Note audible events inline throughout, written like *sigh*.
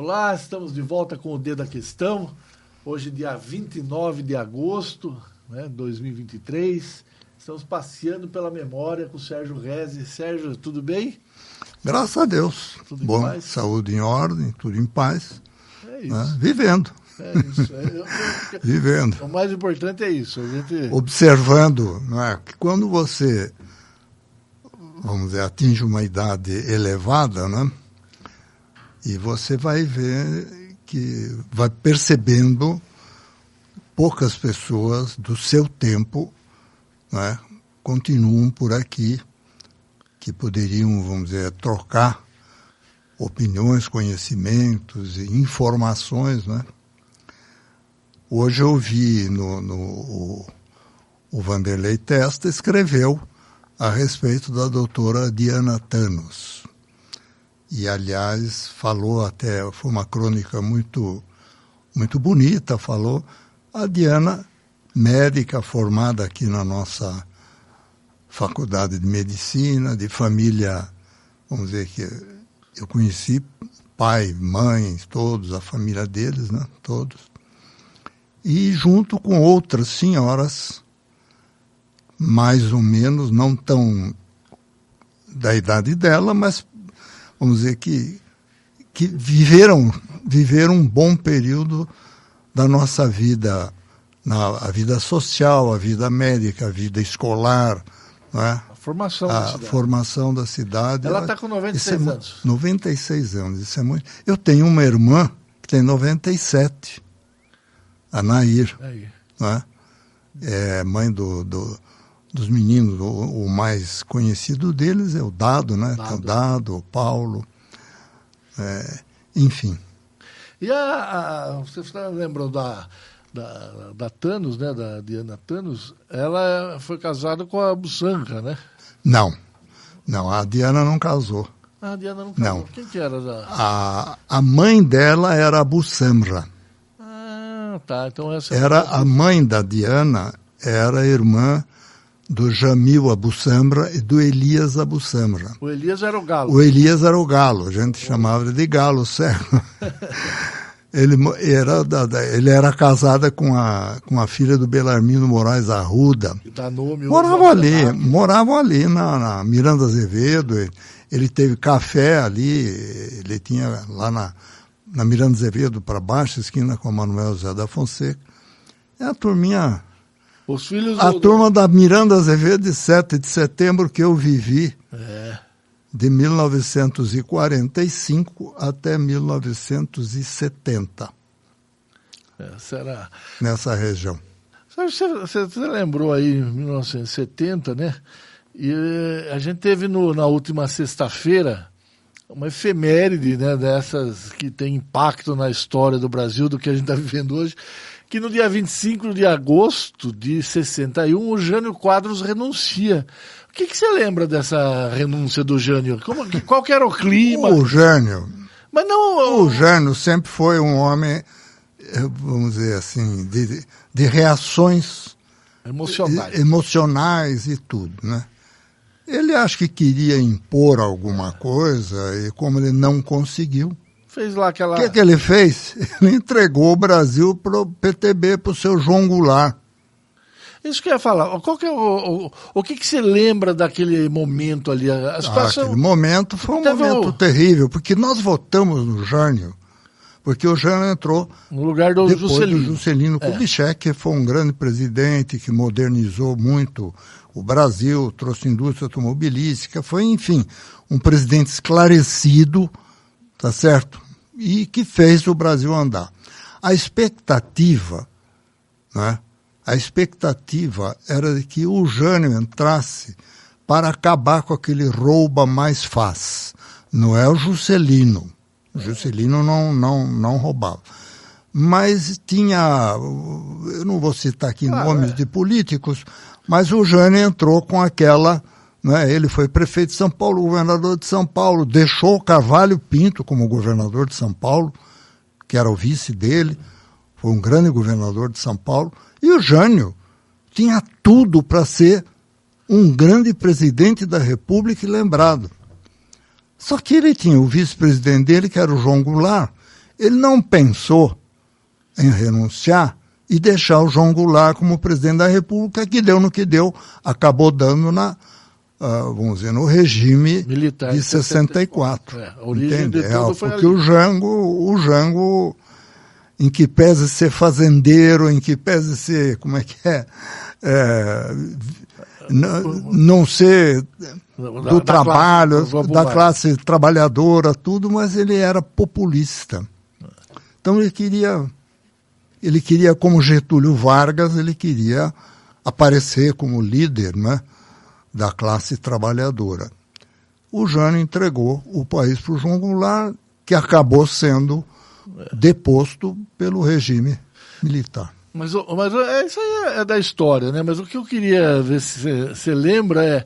Olá, estamos de volta com o Dedo da Questão. Hoje, dia 29 de agosto de né, 2023. Estamos passeando pela memória com o Sérgio Reze. Sérgio, tudo bem? Graçaz a Deus. Tudo Bom, paz? saúde em ordem, tudo em paz. É isso. Né? Vivendo. É isso. É, eu, eu, *laughs* Vivendo. O mais importante é isso. Gente... Observando, não é? que quando você, vamos dizer, atinge uma idade elevada, né? E você vai ver que vai percebendo poucas pessoas do seu tempo né, continuam por aqui, que poderiam, vamos dizer, trocar opiniões, conhecimentos e informações. Né? Hoje eu vi no, no o, o Vanderlei Testa escreveu a respeito da doutora Diana Thanos e aliás falou até foi uma crônica muito muito bonita falou a Diana médica formada aqui na nossa faculdade de medicina de família vamos dizer que eu conheci pai mãe todos a família deles né todos. E junto com outras senhoras mais ou menos não tão da idade dela mas vamos dizer que, que viveram, viveram um bom período da nossa vida, na, a vida social, a vida médica, a vida escolar, não é? A formação a da cidade. formação da cidade. Ela está com 96 é, anos. 96 anos, isso é muito. Eu tenho uma irmã que tem 97, a Nair, Nair. É? é mãe do, do dos meninos, o, o, mais conhecido deles é o Dado, né? Dado, o, Dado, o Paulo, é, enfim. E a, a, você lembrou da, da, da Thanos, né? Da Diana Thanos, ela foi casada com a Busanca, né? Não, não, a Diana não casou. Ah, a Diana não casou. Não. Quem que era? Da... A, a mãe dela era a Bussamra. Ah, tá. Então essa era a mãe da Diana, era a irmã do Jamil Abu Samra e do Elias Abu Samra. O Elias era o galo. O Elias era o galo, a gente chamava de galo cego. *laughs* ele era, ele era casada com a, com a filha do Belarmino Moraes Arruda. Moravam ali, moravam ali na, na, Miranda Azevedo. Ele, ele teve café ali, ele tinha lá na, na Miranda Azevedo para baixo, esquina com a Manuel José da Fonseca. É a turminha os filhos a do... turma da Miranda Azevedo de 7 de setembro que eu vivi. É. De 1945 até 1970. É, será? Nessa região. Você, você, você lembrou aí, em 1970, né? E eh, a gente teve no, na última sexta-feira uma efeméride né, dessas que tem impacto na história do Brasil, do que a gente está vivendo hoje, que no dia 25 de agosto de 61 o Jânio Quadros renuncia. O que, que você lembra dessa renúncia do Jânio? Como, qual que era o clima? O Jânio. Mas não. O Jânio sempre foi um homem, eh, vamos dizer assim, de, de reações emocionais. emocionais e tudo, né? Ele acho que queria impor alguma coisa e como ele não conseguiu, Fez lá aquela. O que, que ele fez? *laughs* Ele entregou o Brasil para o PTB, para o seu João Goulart. Isso que eu ia falar. Qual que é o, o, o que, que você lembra daquele momento ali? A situação... Ah, aquele momento foi um momento o... terrível, porque nós votamos no Jânio, porque o Jânio entrou no lugar do depois Juscelino, do Juscelino é. Kubitschek, que foi um grande presidente que modernizou muito o Brasil, trouxe indústria automobilística, foi, enfim, um presidente esclarecido, tá certo? E que fez o Brasil andar. A expectativa, né? A expectativa era de que o Jânio entrasse para acabar com aquele rouba mais faz. Não é o Juscelino. O Juscelino não, não, não roubava. Mas tinha, eu não vou citar aqui ah, nomes é. de políticos, mas o Jânio entrou com aquela né? Ele foi prefeito de São Paulo, governador de São Paulo, deixou Carvalho Pinto como governador de São Paulo, que era o vice dele, foi um grande governador de São Paulo, e o Jânio tinha tudo para ser um grande presidente da República e lembrado. Só que ele tinha o vice-presidente dele, que era o João Goulart, Ele não pensou em renunciar e deixar o João Goulart como presidente da República, que deu no que deu, acabou dando na, uh, vamos dizer, no regime Militar de 64. É, a origem entende? de tudo é, porque o Jango, o Jango, em que pese ser fazendeiro, em que pese ser, como é que é, é não ser do da, trabalho, da classe, da classe trabalhadora, tudo, mas ele era populista. Então ele queria, ele queria como Getúlio Vargas, ele queria aparecer como líder, né? Da classe trabalhadora. O Jânio entregou o país para o João Goulart, que acabou sendo deposto pelo regime militar. Mas, mas é, isso aí é, é da história, né? Mas o que eu queria ver se você lembra é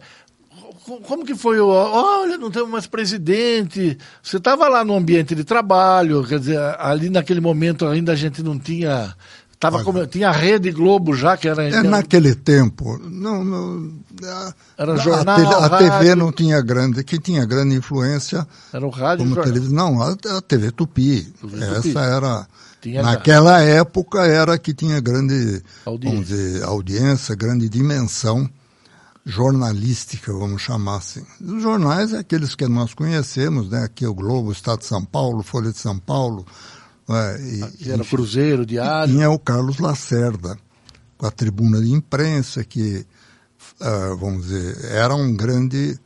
como que foi o. Olha, não temos mais presidente. Você estava lá no ambiente de trabalho, quer dizer, ali naquele momento ainda a gente não tinha Tava como, tinha a Rede Globo já, que era. É, naquele tempo. Não, não, a, era jornal. A, a TV não tinha grande. Que tinha grande influência. Era o rádio. Como televisão. Não, a, a TV Tupi. TV Essa Tupi. era. Tinha naquela já. época era que tinha grande audiência. Dizer, audiência, grande dimensão jornalística, vamos chamar assim. Os jornais é aqueles que nós conhecemos, né? Aqui é o Globo, Estado de São Paulo, Folha de São Paulo, é, e, era Cruzeiro, Diário. Tinha o Carlos Lacerda, com a tribuna de imprensa, que, uh, vamos dizer, era um grande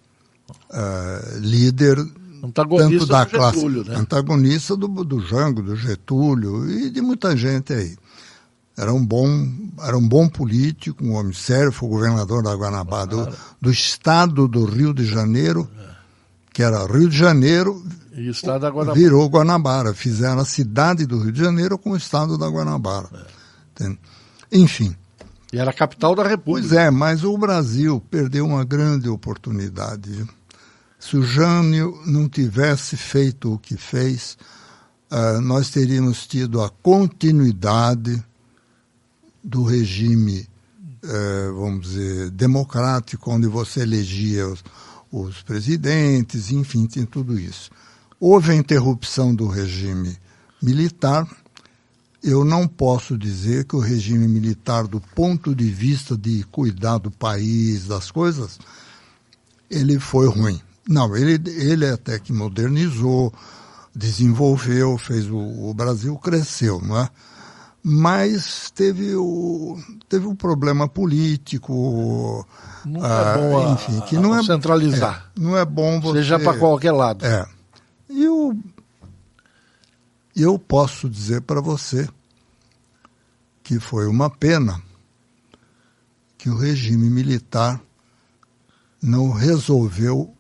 uh, líder antagonista tanto da classe, Getúlio, né? antagonista do, do Jango, do Getúlio e de muita gente aí. Era um bom, era um bom político, um homem sério, foi governador da Guanabara, do, do estado do Rio de Janeiro, é. que era Rio de Janeiro, e o estado da Guanabara. Virou Guanabara. Fizeram a cidade do Rio de Janeiro com o estado da Guanabara. É. Enfim. E era a capital da República. Pois é, mas o Brasil perdeu uma grande oportunidade. Se o Jânio não tivesse feito o que fez, uh, nós teríamos tido a continuidade do regime, uh, vamos dizer, democrático, onde você elegia os, os presidentes, enfim, tem tudo isso houve a interrupção do regime militar. Eu não posso dizer que o regime militar, do ponto de vista de cuidar do país, das coisas, ele foi ruim. Não, ele, ele até que modernizou, desenvolveu, fez o, o Brasil cresceu, não é? Mas teve o, teve um problema político, não é ah, é bom enfim, que não é centralizar. É, não é bom você. Seja para qualquer lado. É. E eu, eu posso dizer para você que foi uma pena que o regime militar não resolveu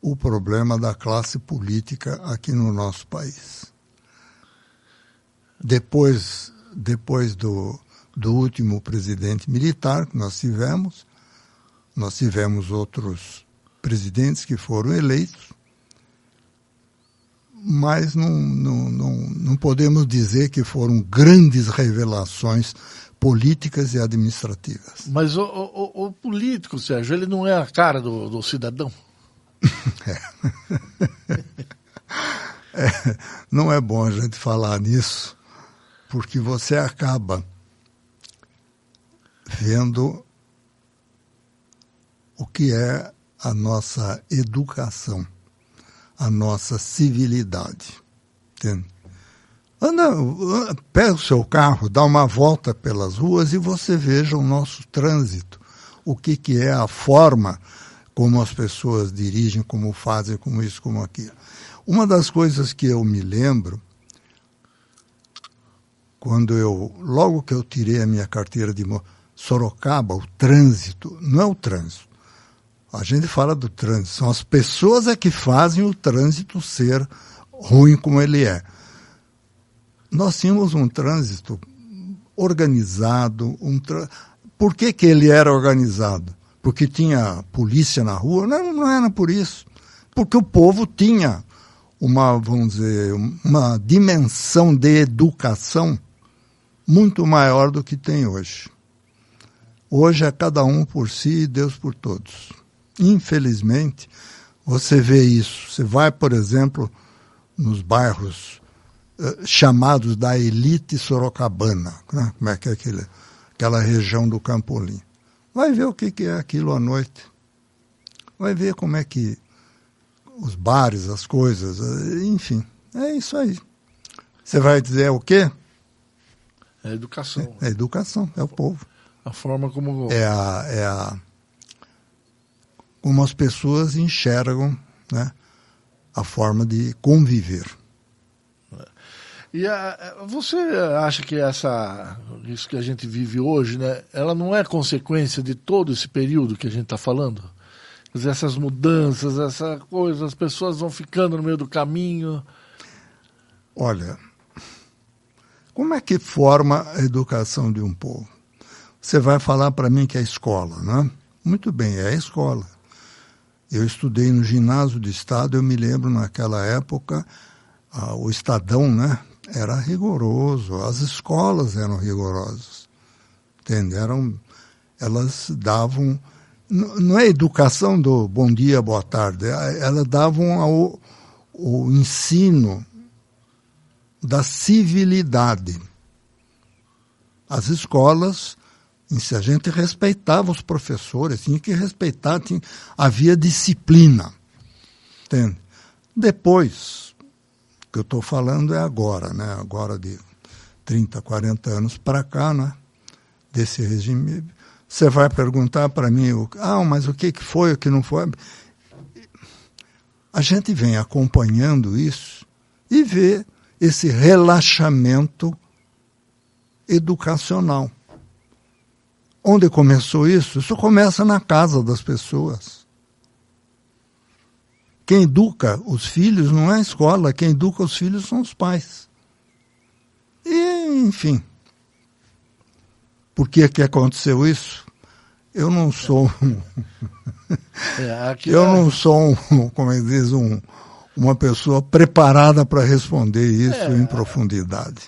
o problema da classe política aqui no nosso país. Depois, depois do, do último presidente militar que nós tivemos, nós tivemos outros presidentes que foram eleitos, mas não, não, não, não podemos dizer que foram grandes revelações políticas e administrativas. Mas o, o, o, político, Sérgio, ele não é a cara do, do cidadão? *laughs* é. *laughs* é, não é bom a gente falar nisso, porque você acaba vendo o que é a nossa educação a nossa civilidade. Anda, pega o seu carro, dá uma volta pelas ruas e você veja o nosso trânsito. O que, que é a forma como as pessoas dirigem, como fazem, como isso, como aquilo. Uma das coisas que eu me lembro, quando eu, logo que eu tirei a minha carteira de Sorocaba, o trânsito, não é o trânsito, a gente fala do trânsito, são as pessoas é que fazem o trânsito ser ruim como ele é. Nós tínhamos um trânsito organizado, um por que, que ele era organizado? Porque tinha polícia na rua? Não, não era por isso. Porque o povo tinha uma, vamos dizer, uma dimensão de educação muito maior do que tem hoje. Hoje é cada um por si e Deus por todos. Infelizmente, você vê isso. Você vai, por exemplo, nos bairros uh, chamados da elite sorocabana, né? como é que é aquele, aquela região do Campolim. Vai ver o que, que é aquilo à noite. Vai ver como é que os bares, as coisas, uh, enfim, é isso aí. Você vai dizer o quê? É educação. É, é educação, é o povo. A forma como. É a, é a. Como as pessoas enxergam né, a forma de conviver. E a, você acha que essa, isso que a gente vive hoje, né, ela não é consequência de todo esse período que a gente está falando? Quer dizer, essas mudanças, essa coisa, as pessoas vão ficando no meio do caminho. Olha, como é que forma a educação de um povo? Você vai falar para mim que é a escola, né? Muito bem, é a escola. Eu estudei no ginásio do Estado, eu me lembro naquela época, ah, o Estadão, né? Era rigoroso, as escolas eram rigorosas. Entende? Eram, elas davam. Não é educação do bom dia, boa tarde, é, elas davam ao, o ensino da civilidade. As escolas a gente respeitava os professores, tinha que respeitar, tinha, havia disciplina. Entende? Depois, o que eu estou falando é agora, né? agora de 30, 40 anos para cá, né? desse regime. Você vai perguntar para mim, ah, mas o que foi, o que não foi? A gente vem acompanhando isso e vê esse relaxamento educacional. Onde começou isso? Isso começa na casa das pessoas. Quem educa os filhos não é a escola, quem educa os filhos são os pais. E, enfim. Por que, que aconteceu isso? Eu não sou. *laughs* É, eu é... não sou, um, como é diz, um, uma pessoa preparada para responder isso é, em profundidade.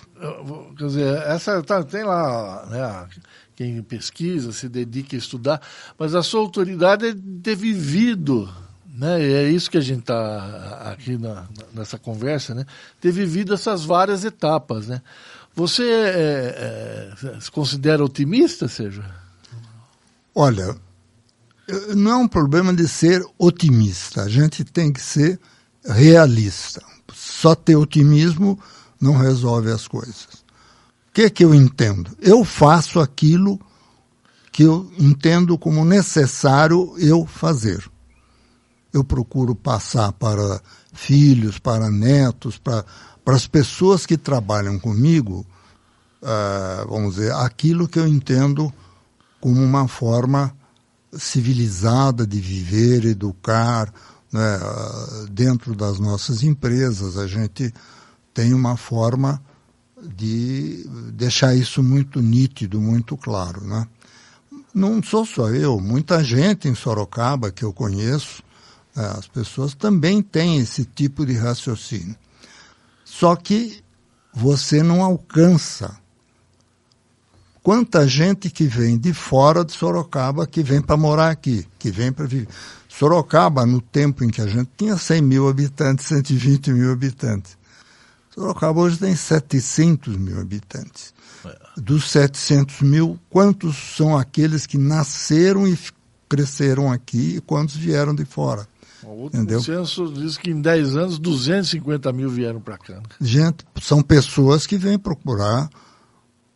Quer dizer, essa tá, tem lá né, quem pesquisa, se dedica a estudar, mas a sua autoridade é ter vivido, né? E é isso que a gente está aqui na, nessa conversa, né? Ter vivido essas várias etapas, né? Você é, é, se considera otimista, seja? Olha, não é um problema de ser otimista. A gente tem que ser realista. Só ter otimismo não resolve as coisas que, que eu entendo? Eu faço aquilo que eu entendo como necessário eu fazer. Eu procuro passar para filhos, para netos, para, para as pessoas que trabalham comigo, uh, vamos dizer, aquilo que eu entendo como uma forma civilizada de viver, educar. Né? Uh, dentro das nossas empresas, a gente tem uma forma de deixar isso muito nítido, muito claro. Né? Não sou só eu, muita gente em Sorocaba que eu conheço, né, as pessoas também têm esse tipo de raciocínio. Só que você não alcança. Quanta gente que vem de fora de Sorocaba que vem para morar aqui, que vem para viver. Sorocaba, no tempo em que a gente tinha 100 mil habitantes, 120 mil habitantes. Sorocaba hoje tem 700 mil habitantes. É. Dos 700 mil, quantos são aqueles que nasceram e cresceram aqui e quantos vieram de fora? O censo diz que em 10 anos 250 mil vieram para cá. Né? Gente, são pessoas que vêm procurar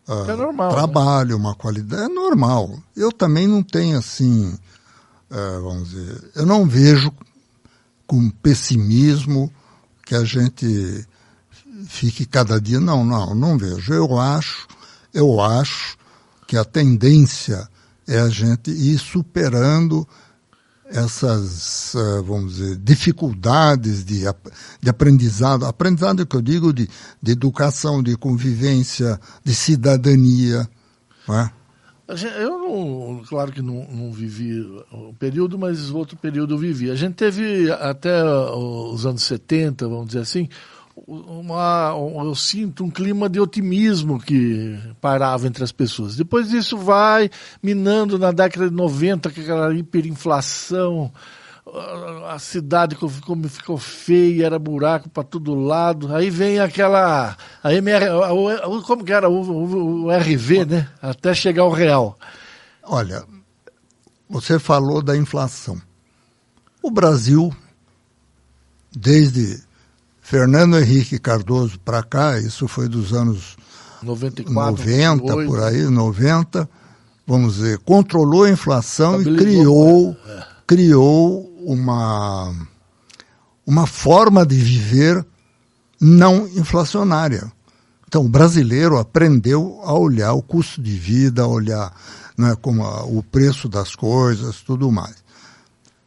uh, é normal, né? trabalho, né? uma qualidade. É normal. Eu também não tenho assim, uh, vamos dizer, eu não vejo com pessimismo que a gente fique cada dia. Não, não, não vejo. Eu acho, eu acho que a tendência é a gente ir superando essas, eh, vamos dizer, dificuldades de, de aprendizado, aprendizado que eu digo de, de educação, de convivência, de cidadania. Não é? Eu não, claro que não, não vivi o período, mas outro período eu vivi. A gente teve até os anos 70, vamos dizer assim, uma, eu sinto um clima de otimismo que parava entre as pessoas. Depois isso vai minando na década de 90, com aquela hiperinflação, a cidade como ficou feia, era buraco para todo lado. Aí vem aquela. A MR, como que era? O, o, o RV, né? Até chegar ao real. Olha, você falou da inflação. O Brasil, desde Fernando Henrique Cardoso para cá, isso foi dos anos 94, 90, 98. por aí, 90, vamos dizer, controlou a inflação e criou, é. criou uma, uma forma de viver não inflacionária. Então, o brasileiro aprendeu a olhar o custo de vida, a olhar né, como a, o preço das coisas, tudo mais.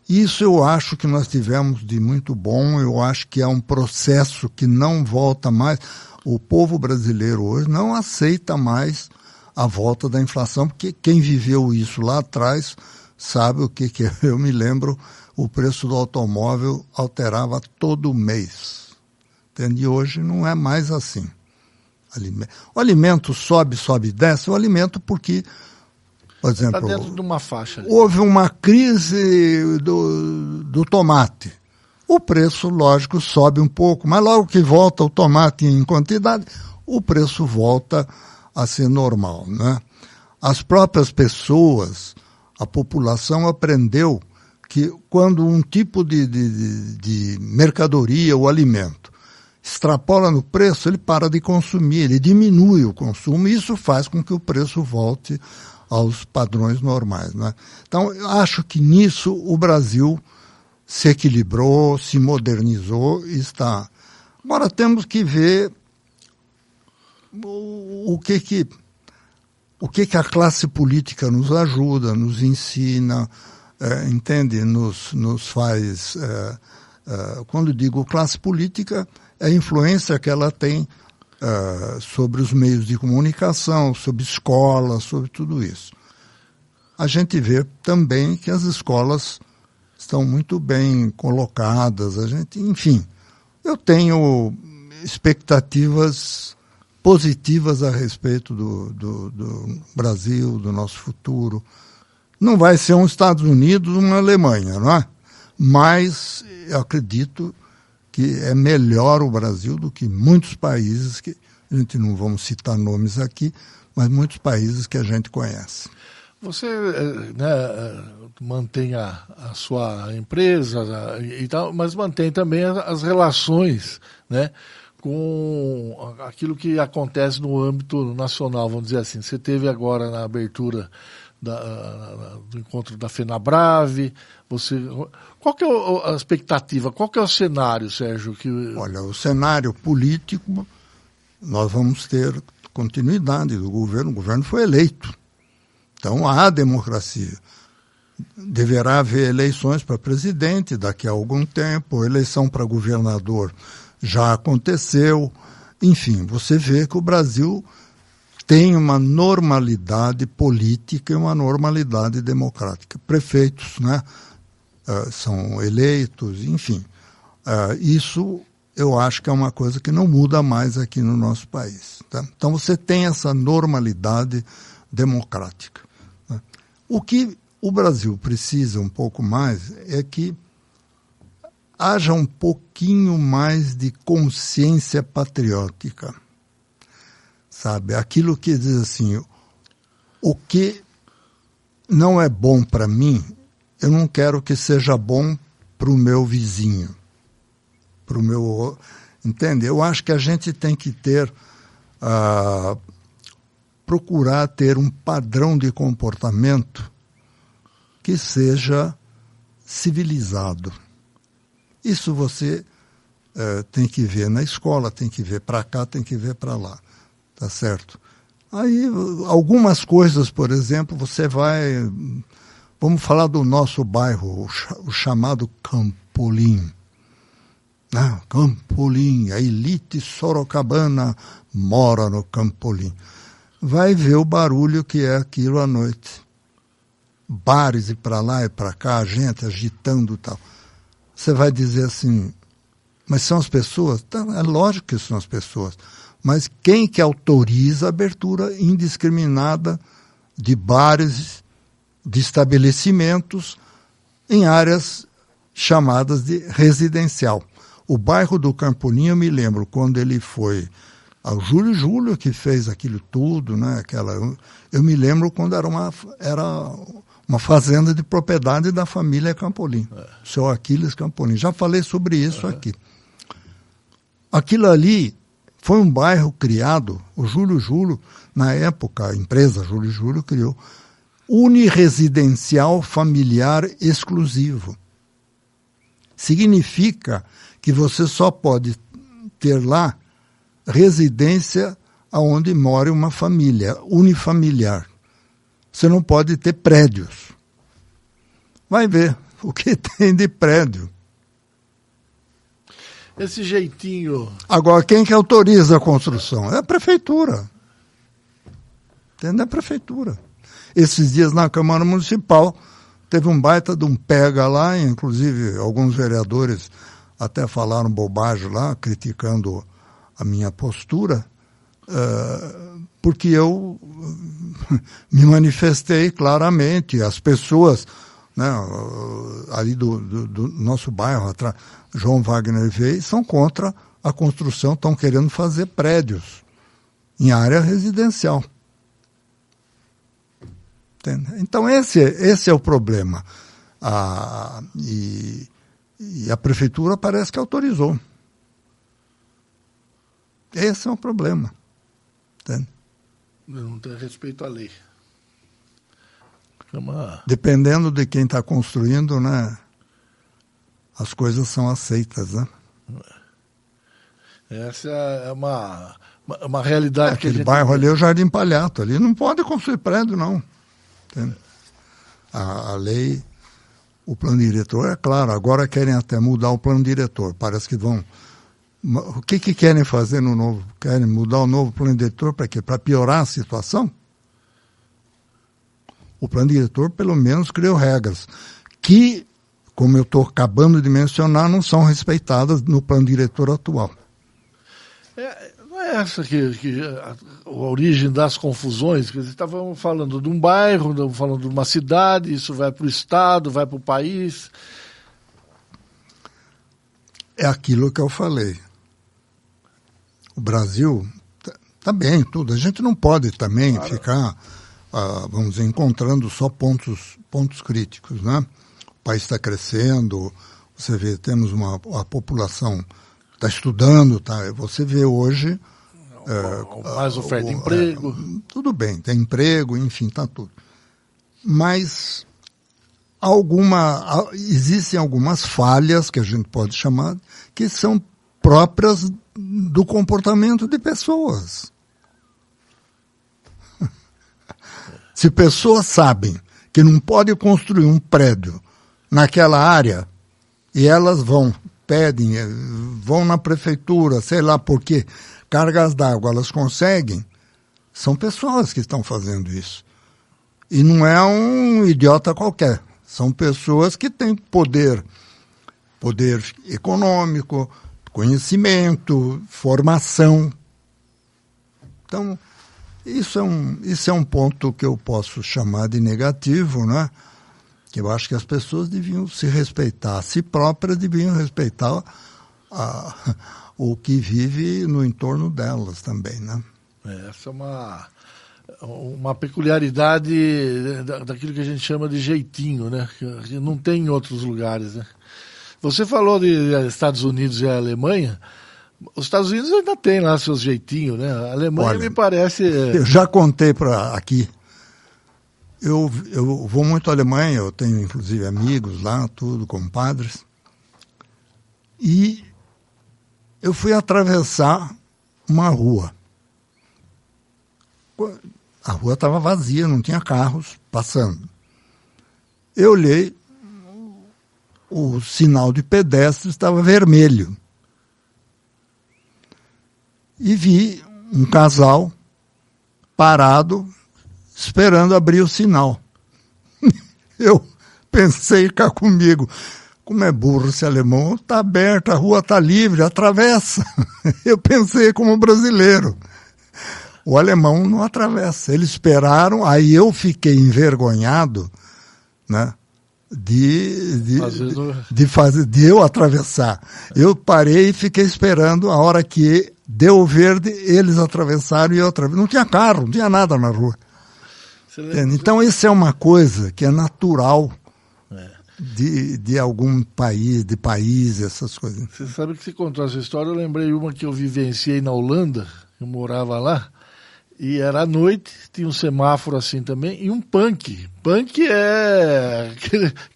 Isso eu acho que nós tivemos de muito bom, eu acho que é um processo que não volta mais. O povo brasileiro hoje não aceita mais a volta da inflação, porque quem viveu isso lá atrás sabe o que, que é. eu me lembro, o preço do automóvel alterava todo mês. Entende? E hoje não é mais assim. O alimento sobe, sobe, desce, o alimento porque por exemplo, tá dentro de uma faixa. Ali. Houve uma crise do, do tomate. O preço, lógico, sobe um pouco, mas logo que volta o tomate em quantidade, o preço volta a ser normal. Né? As próprias pessoas, a população aprendeu que quando um tipo de, de, de mercadoria ou alimento extrapola no preço, ele para de consumir, ele diminui o consumo e isso faz com que o preço volte aos padrões normais. Né? Então, eu acho que nisso o Brasil se equilibrou, se modernizou e está. Agora temos que ver o, que que o que que a classe política nos ajuda, nos ensina, é, entende, nos, nos faz. É, é, quando digo classe política, é a influência que ela tem uh, sobre os meios de comunicação, sobre escolas, sobre tudo isso. A gente vê também que as escolas estão muito bem colocadas, a gente, enfim, eu tenho expectativas positivas a respeito do, do, do, Brasil, do nosso futuro. Não vai ser um Estados Unidos, uma Alemanha, não é? Mas eu acredito que é melhor o Brasil do que muitos países que a gente não vamos citar nomes aqui, mas muitos países que a gente conhece. Você eh, né, eh, mantém a, a sua empresa e tal, mas mantém também as relações, né? com aquilo que acontece no âmbito nacional, vamos dizer assim. Você teve agora na abertura da, do encontro da FENABRAVE, você, qual que é a expectativa, qual que é o cenário, Sérgio? Que... Olha, o cenário político, nós vamos ter continuidade do governo, o governo foi eleito. Então há democracia. Deverá haver eleições para presidente daqui a algum tempo, eleição para governador já aconteceu. Enfim, você vê que o Brasil tem uma normalidade política e uma normalidade democrática. Prefeitos, né? uh, são eleitos, enfim. Uh, isso eu acho que é uma coisa que não muda mais aqui no nosso país. Tá? Então você tem essa normalidade democrática. Né? O que o Brasil precisa um pouco mais é que haja um pouquinho mais de consciência patriótica. Sabe? Aquilo que diz assim, o que não é bom para mim, eu não quero que seja bom para o meu vizinho, para o meu. Entende? Eu acho que a gente tem que ter. Uh, procurar ter um padrão de comportamento que seja civilizado. Isso você uh, tem que ver na escola, tem que ver para cá, tem que ver para lá. Tá certo? Aí, algumas coisas, por exemplo, você vai Vamos falar do nosso bairro, o chamado Campolim. Ah, Campolim, a elite sorocabana mora no Campolim. Vai ver o barulho que é aquilo à noite. Bares e para lá e para cá, gente agitando tal. Você vai dizer assim, mas são as pessoas? Tá, é lógico que são as pessoas. Mas quem que autoriza a abertura indiscriminada de bares de estabelecimentos em áreas chamadas de residencial. O bairro do Campolim, eu me lembro quando ele foi ao Júlio Júlio que fez aquilo tudo, né? Aquela, eu me lembro quando era uma, era uma fazenda de propriedade da família Campolim, é. seu Aquiles Campolim. Já falei sobre isso aqui. Aquilo ali foi um bairro criado, o Júlio Júlio, na época, a empresa Júlio Júlio criou uniresidencial familiar exclusivo. Significa que você só pode ter lá residência aonde mora uma família, unifamiliar. Você não pode ter prédios. Vai ver *laughs* o que tem de prédio. Esse jeitinho. Agora, quem que autoriza a construção? É a prefeitura. Entende? É a prefeitura. Esses dias na Câmara Municipal teve um baita de um pega lá, inclusive alguns vereadores até falaram bobagem lá, criticando a minha postura, uh, porque eu *laughs* me manifestei claramente, as pessoas né, ali do, do, do nosso bairro, atrás, João Wagner veio, são contra a construção, estão querendo fazer prédios em área residencial. Entende? Então esse, esse é o problema. Ah, e e a prefeitura parece que autorizou. Esse é o problema. Entende? Não tem respeito à lei. É uma... Dependendo de quem está construindo, né? As coisas são aceitas, né? Essa é uma, uma, realidade é, que Aquele gente... bairro ali é o Jardim Palhato. Ali não pode construir prédio, não. A, a lei o plano diretor, é claro, agora querem até mudar o plano diretor. Parece que vão. O que, que querem fazer no novo? Querem mudar o novo plano diretor para quê? Para piorar a situação? O plano diretor, pelo menos, criou regras que, como eu estou acabando de mencionar, não são respeitadas no plano diretor atual. É, é essa que, que a, a, origem das confusões, que estavam falando de um bairro, estavam falando de uma cidade, isso vai para o estado, vai para o país. É aquilo que eu falei. O Brasil está tá bem, tudo. A gente não pode também claro. ficar, ah, vamos dizer, encontrando só pontos, pontos críticos, né? O país está crescendo, você vê, temos uma a população está estudando, tá? Você vê hoje é, mais oferta de emprego. É, tudo bem, tem emprego, enfim, tá tudo. Mas alguma, existem algumas falhas que a gente pode chamar que são próprias do comportamento de pessoas. Se pessoas sabem que não pode construir um prédio naquela área e elas vão, pedem, eh, vão na prefeitura, sei lá por quê, cargas d'água elas conseguem, são pessoas que estão fazendo isso. E não é um idiota qualquer. São pessoas que têm poder, poder econômico, conhecimento, formação. Então, isso é um, isso é um ponto que eu posso chamar de negativo, né? Que eu acho que as pessoas deviam se respeitar, a si próprias deviam respeitar a, *laughs* o que vive no entorno delas também, né? É, essa é uma, uma peculiaridade daquilo que a gente chama de jeitinho, né? Que não tem em outros lugares, né? Você falou de Estados Unidos e Alemanha, os Estados Unidos ainda tem lá seus jeitinhos, né? A Alemanha Olha, me parece... Eu já contei para aqui, eu, eu vou muito à Alemanha, eu tenho inclusive amigos lá, tudo, compadres, e eu fui atravessar uma rua. A rua estava vazia, não tinha carros passando. Eu olhei, o sinal de pedestre estava vermelho. E vi um casal parado, esperando abrir o sinal. *laughs* Eu pensei cá comigo, como é burro esse alemão, está aberto, a rua está livre, atravessa. *laughs* Eu pensei como brasileiro. O alemão não atravessa. Eles esperaram, aí eu fiquei envergonhado, né? de, de, Fazendo... de, fazer, de eu atravessar. Eu parei e fiquei esperando a hora que deu verde, eles atravessaram e eu atravessei. Não tinha carro, não tinha nada na rua. Então, isso é uma coisa que é natural é. De, de algum país, de país, essas coisas. Você sabe que você contou essa história, eu lembrei uma que eu vivenciei na Holanda, eu morava lá, e era à noite, tinha um semáforo assim também, e um punk. Punk é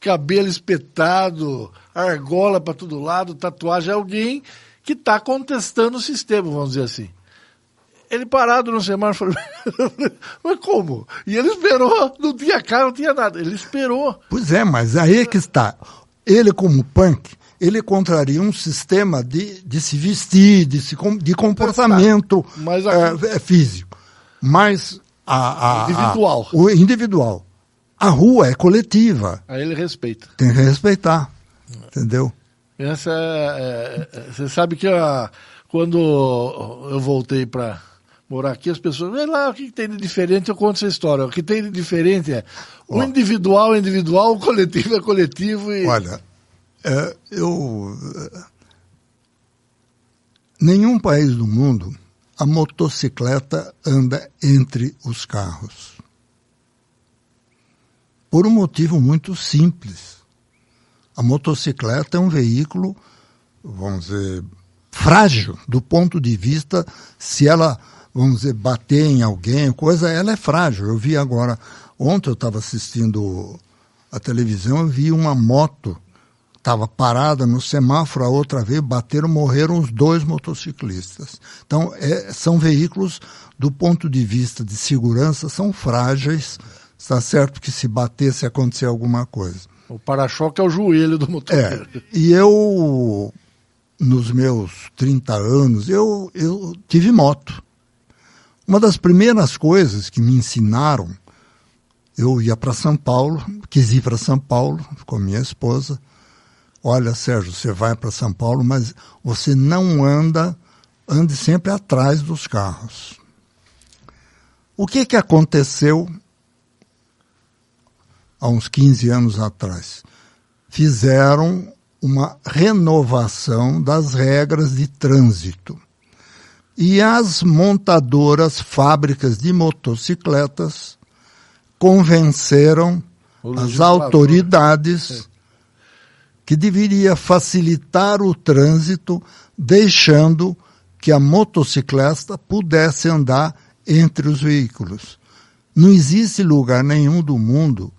cabelo espetado, argola para todo lado, tatuagem. Alguém que está contestando o sistema, vamos dizer assim. Ele parado no semáforo, *laughs* mas como? E ele esperou, não tinha carro, não tinha nada. Ele esperou. Pois é, mas aí é que está. Ele, como punk, ele contraria um sistema de, de se vestir, de, se, de comportamento mas, aqui... é, físico mas a, a, individual. A, o individual. A rua é coletiva. Aí ele respeita. Tem que respeitar. Entendeu? Essa é, é, você sabe que a, quando eu voltei para morar aqui, as pessoas, vê lá o que, tem de diferente, eu conto essa história. O que tem de diferente é o individual é individual, o coletivo é coletivo. E... Olha, é, eu. É, nenhum país do mundo a motocicleta anda entre os carros. Por um motivo muito simples. A motocicleta é um veículo, vamos dizer, frágil do ponto de vista se ela, vamos dizer, bater em alguém, coisa, ela é frágil. Eu vi agora, ontem eu estava assistindo a televisão, eu vi uma moto estava parada no semáforo, a outra vez bateram, morreram os dois motociclistas. Então, é, são veículos, do ponto de vista de segurança, são frágeis. Está certo que se bater, se acontecer alguma coisa. O para-choque é o joelho do motoqueiro. É, e eu, nos meus 30 anos, eu, eu tive moto. Uma das primeiras coisas que me ensinaram, eu ia para São Paulo, quis ir para São Paulo com minha esposa, olha, Sérgio, você vai para São Paulo, mas você não anda, ande sempre atrás dos carros. O que, que aconteceu há uns 15 anos atrás? Fizeram uma renovação das regras de trânsito. E as montadoras, fábricas de motocicletas, convenceram as autoridades que deveria facilitar o trânsito, deixando que a motocicleta pudesse andar entre os veículos. Não existe lugar nenhum do mundo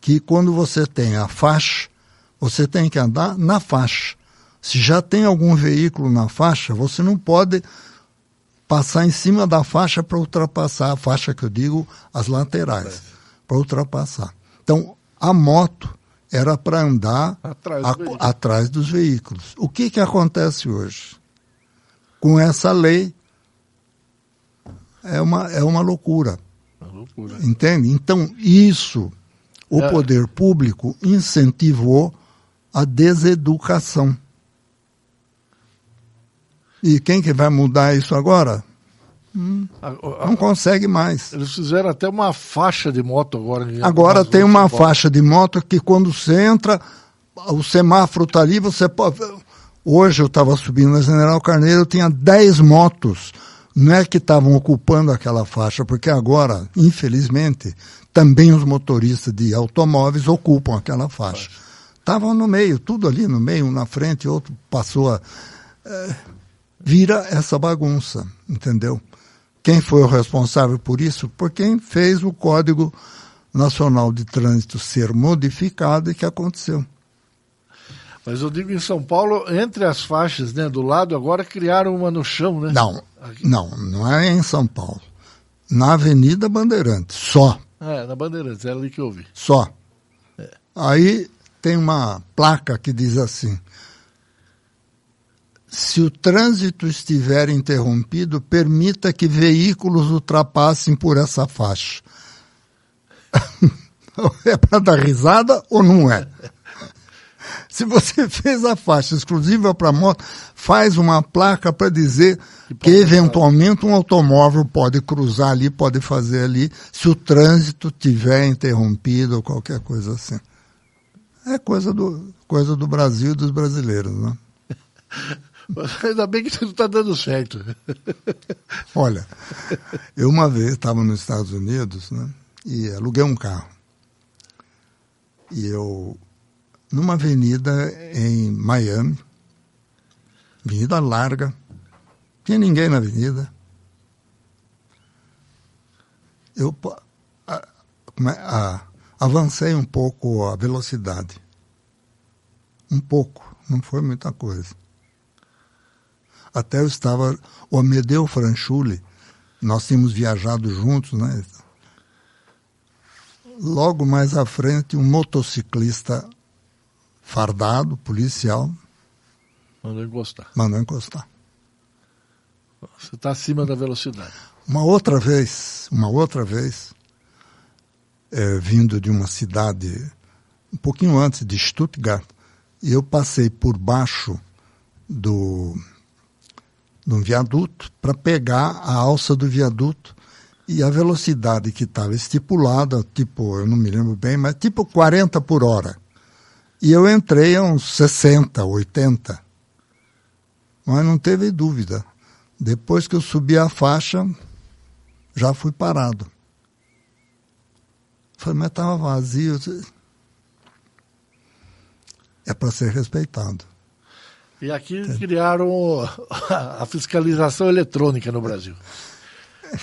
que quando você tem a faixa, você tem que andar na faixa. Se já tem algum veículo na faixa, você não pode passar em cima da faixa para ultrapassar a faixa que eu digo, as laterais, para ultrapassar. Então, a moto era para andar atrás, a, do atrás, dos veículos. O que, que acontece hoje? Com essa lei, é uma, é uma loucura. Uma loucura. Entende? Então, isso, o é. poder público incentivou a deseducação. E quem que vai mudar isso agora? Hum, não consegue mais. Eles fizeram até uma faixa de moto agora. Agora tem uma faixa de moto que quando você entra, o semáforo está ali, você pode. Hoje eu estava subindo na General Carneiro, tinha 10 motos. Não é que estavam ocupando aquela faixa, porque agora, infelizmente, também os motoristas de automóveis ocupam aquela faixa. Estavam no meio, tudo ali no meio, um na frente, outro passou a. É, vira essa bagunça, entendeu? Quem foi o responsável por isso? Por quem fez o Código Nacional de Trânsito ser modificado e que aconteceu. Mas eu digo em São Paulo, entre as faixas né, do lado, agora criaram uma no chão, né? Não, Aqui. não, não é em São Paulo. Na Avenida Bandeirantes, só. É, na Bandeirantes, é ali que eu vi. Só. É. Aí tem uma placa que diz assim: se o trânsito estiver interrompido, permita que veículos ultrapassem por essa faixa. *laughs* é para dar risada ou não é? Se você *laughs* fez a faixa exclusiva para moto, faz uma placa para dizer que, que eventualmente um automóvel pode cruzar ali, pode fazer ali, se o trânsito tiver interrompido ou qualquer coisa assim. É coisa do, coisa do Brasil e dos brasileiros, né? *laughs* Ainda bem que não está dando certo. *laughs* Olha, eu uma vez estava nos Estados Unidos né, e aluguei um carro. E eu, numa avenida em Miami, avenida larga, tinha ninguém na avenida. Eu a, a, avancei um pouco a velocidade. Um pouco, não foi muita coisa. Até eu estava, o Amedeu Franchuli, nós tínhamos viajado juntos, né? Logo mais à frente, um motociclista fardado, policial. Mandou encostar. Mandou encostar. Você está acima da velocidade. Uma outra vez, uma outra vez, é, vindo de uma cidade um pouquinho antes de Stuttgart, eu passei por baixo do de um viaduto para pegar a alça do viaduto e a velocidade que estava estipulada, tipo, eu não me lembro bem, mas tipo 40 por hora. E eu entrei a uns 60, 80. Mas não teve dúvida. Depois que eu subi a faixa, já fui parado. Falei, mas estava vazio. É para ser respeitado. E aqui criaram *laughs* a fiscalização eletrônica no Brasil.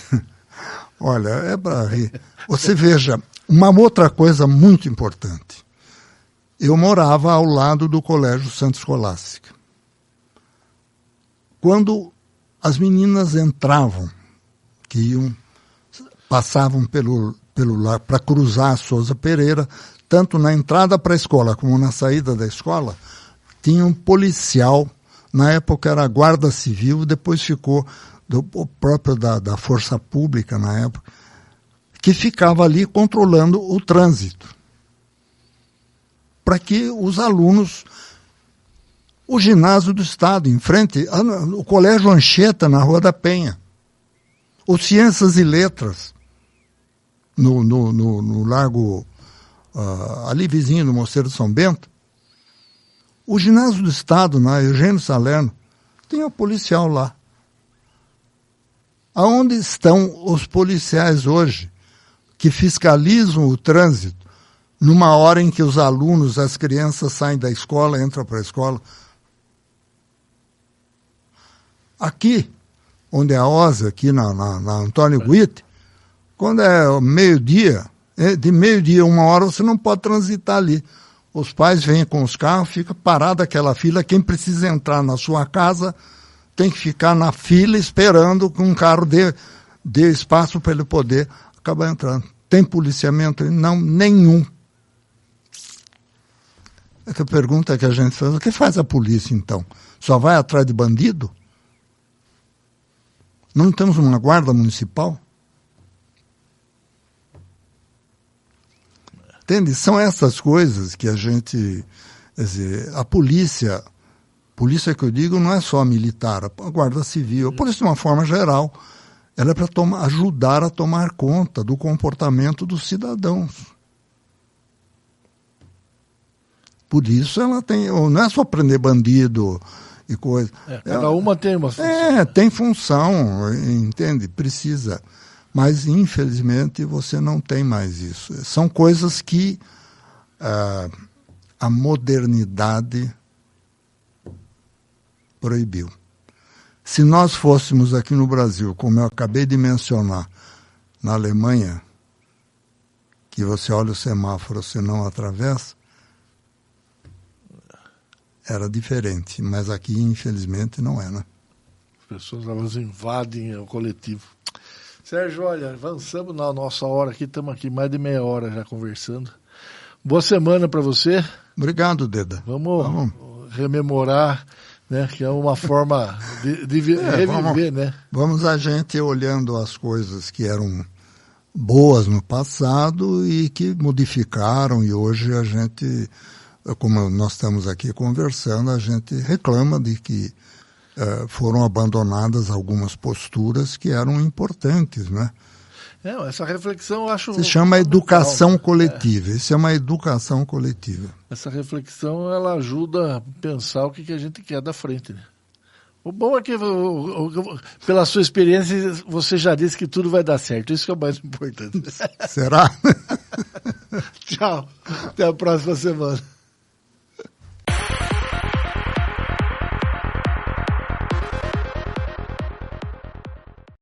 *laughs* Olha, é para rir. Você veja, uma outra coisa muito importante. Eu morava ao lado do Colégio Santa Escolástica. Quando as meninas entravam, que iam, passavam pelo, pelo lá para cruzar a Souza Pereira, tanto na entrada para a escola como na saída da escola, tinha um policial, na época era a Guarda Civil, depois ficou do, o próprio da, da Força Pública na época, que ficava ali controlando o trânsito. Para que os alunos. O ginásio do Estado, em frente, o Colégio Anchieta, na Rua da Penha. O Ciências e Letras, no, no, no, no Largo, uh, ali vizinho do Mosteiro de São Bento. O ginásio do Estado, na Eugênio Salerno, tem um policial lá. Aonde estão os policiais hoje que fiscalizam o trânsito numa hora em que os alunos, as crianças saem da escola, entram para a escola? Aqui, onde é a OSA, aqui na, na, na Antônio Guite, quando é meio-dia, é, de meio-dia, uma hora, você não pode transitar ali os pais vêm com os carros, fica parada aquela fila. Quem precisa entrar na sua casa tem que ficar na fila esperando que um carro dê, dê espaço para ele poder acabar entrando. Tem policiamento? Não, nenhum. É que a pergunta que a gente faz, o que faz a polícia então? Só vai atrás de bandido? Não temos uma guarda municipal? Entende? São essas coisas que a gente. Dizer, a polícia, polícia que eu digo não é só a militar, a guarda civil, a polícia de uma forma geral, ela é para ajudar a tomar conta do comportamento dos cidadãos. Por isso ela tem. Não é só prender bandido e coisa. É, cada ela, uma tem uma função. É, tem função, entende? Precisa mas infelizmente você não tem mais isso. São coisas que uh, a modernidade proibiu. Se nós fôssemos aqui no Brasil, como eu acabei de mencionar, na Alemanha, que você olha o semáforo, você não atravessa, era diferente, mas aqui infelizmente não é, né? As pessoas elas invadem o coletivo. Sérgio, olha, avançamos na nossa hora aqui, estamos aqui mais de meia hora já conversando. Boa semana para você. Obrigado, Deda. Vamos, vamos, rememorar, né, que é uma forma de, de é, reviver, vamos, né? Vamos a gente olhando as coisas que eram boas no passado e que modificaram e hoje a gente, como nós estamos aqui conversando, a gente reclama de que eh, foram abandonadas algumas posturas que eram importantes, né? É, essa reflexão eu acho. Se chama educação coletiva. Isso é uma educação coletiva. Essa reflexão ela ajuda a pensar o que, que a gente quer da frente. Né? O bom é que, pela sua experiência, você já disse que tudo vai dar certo. Isso que é o mais importante. *laughs* Será? *laughs* Tchau. Até a próxima semana.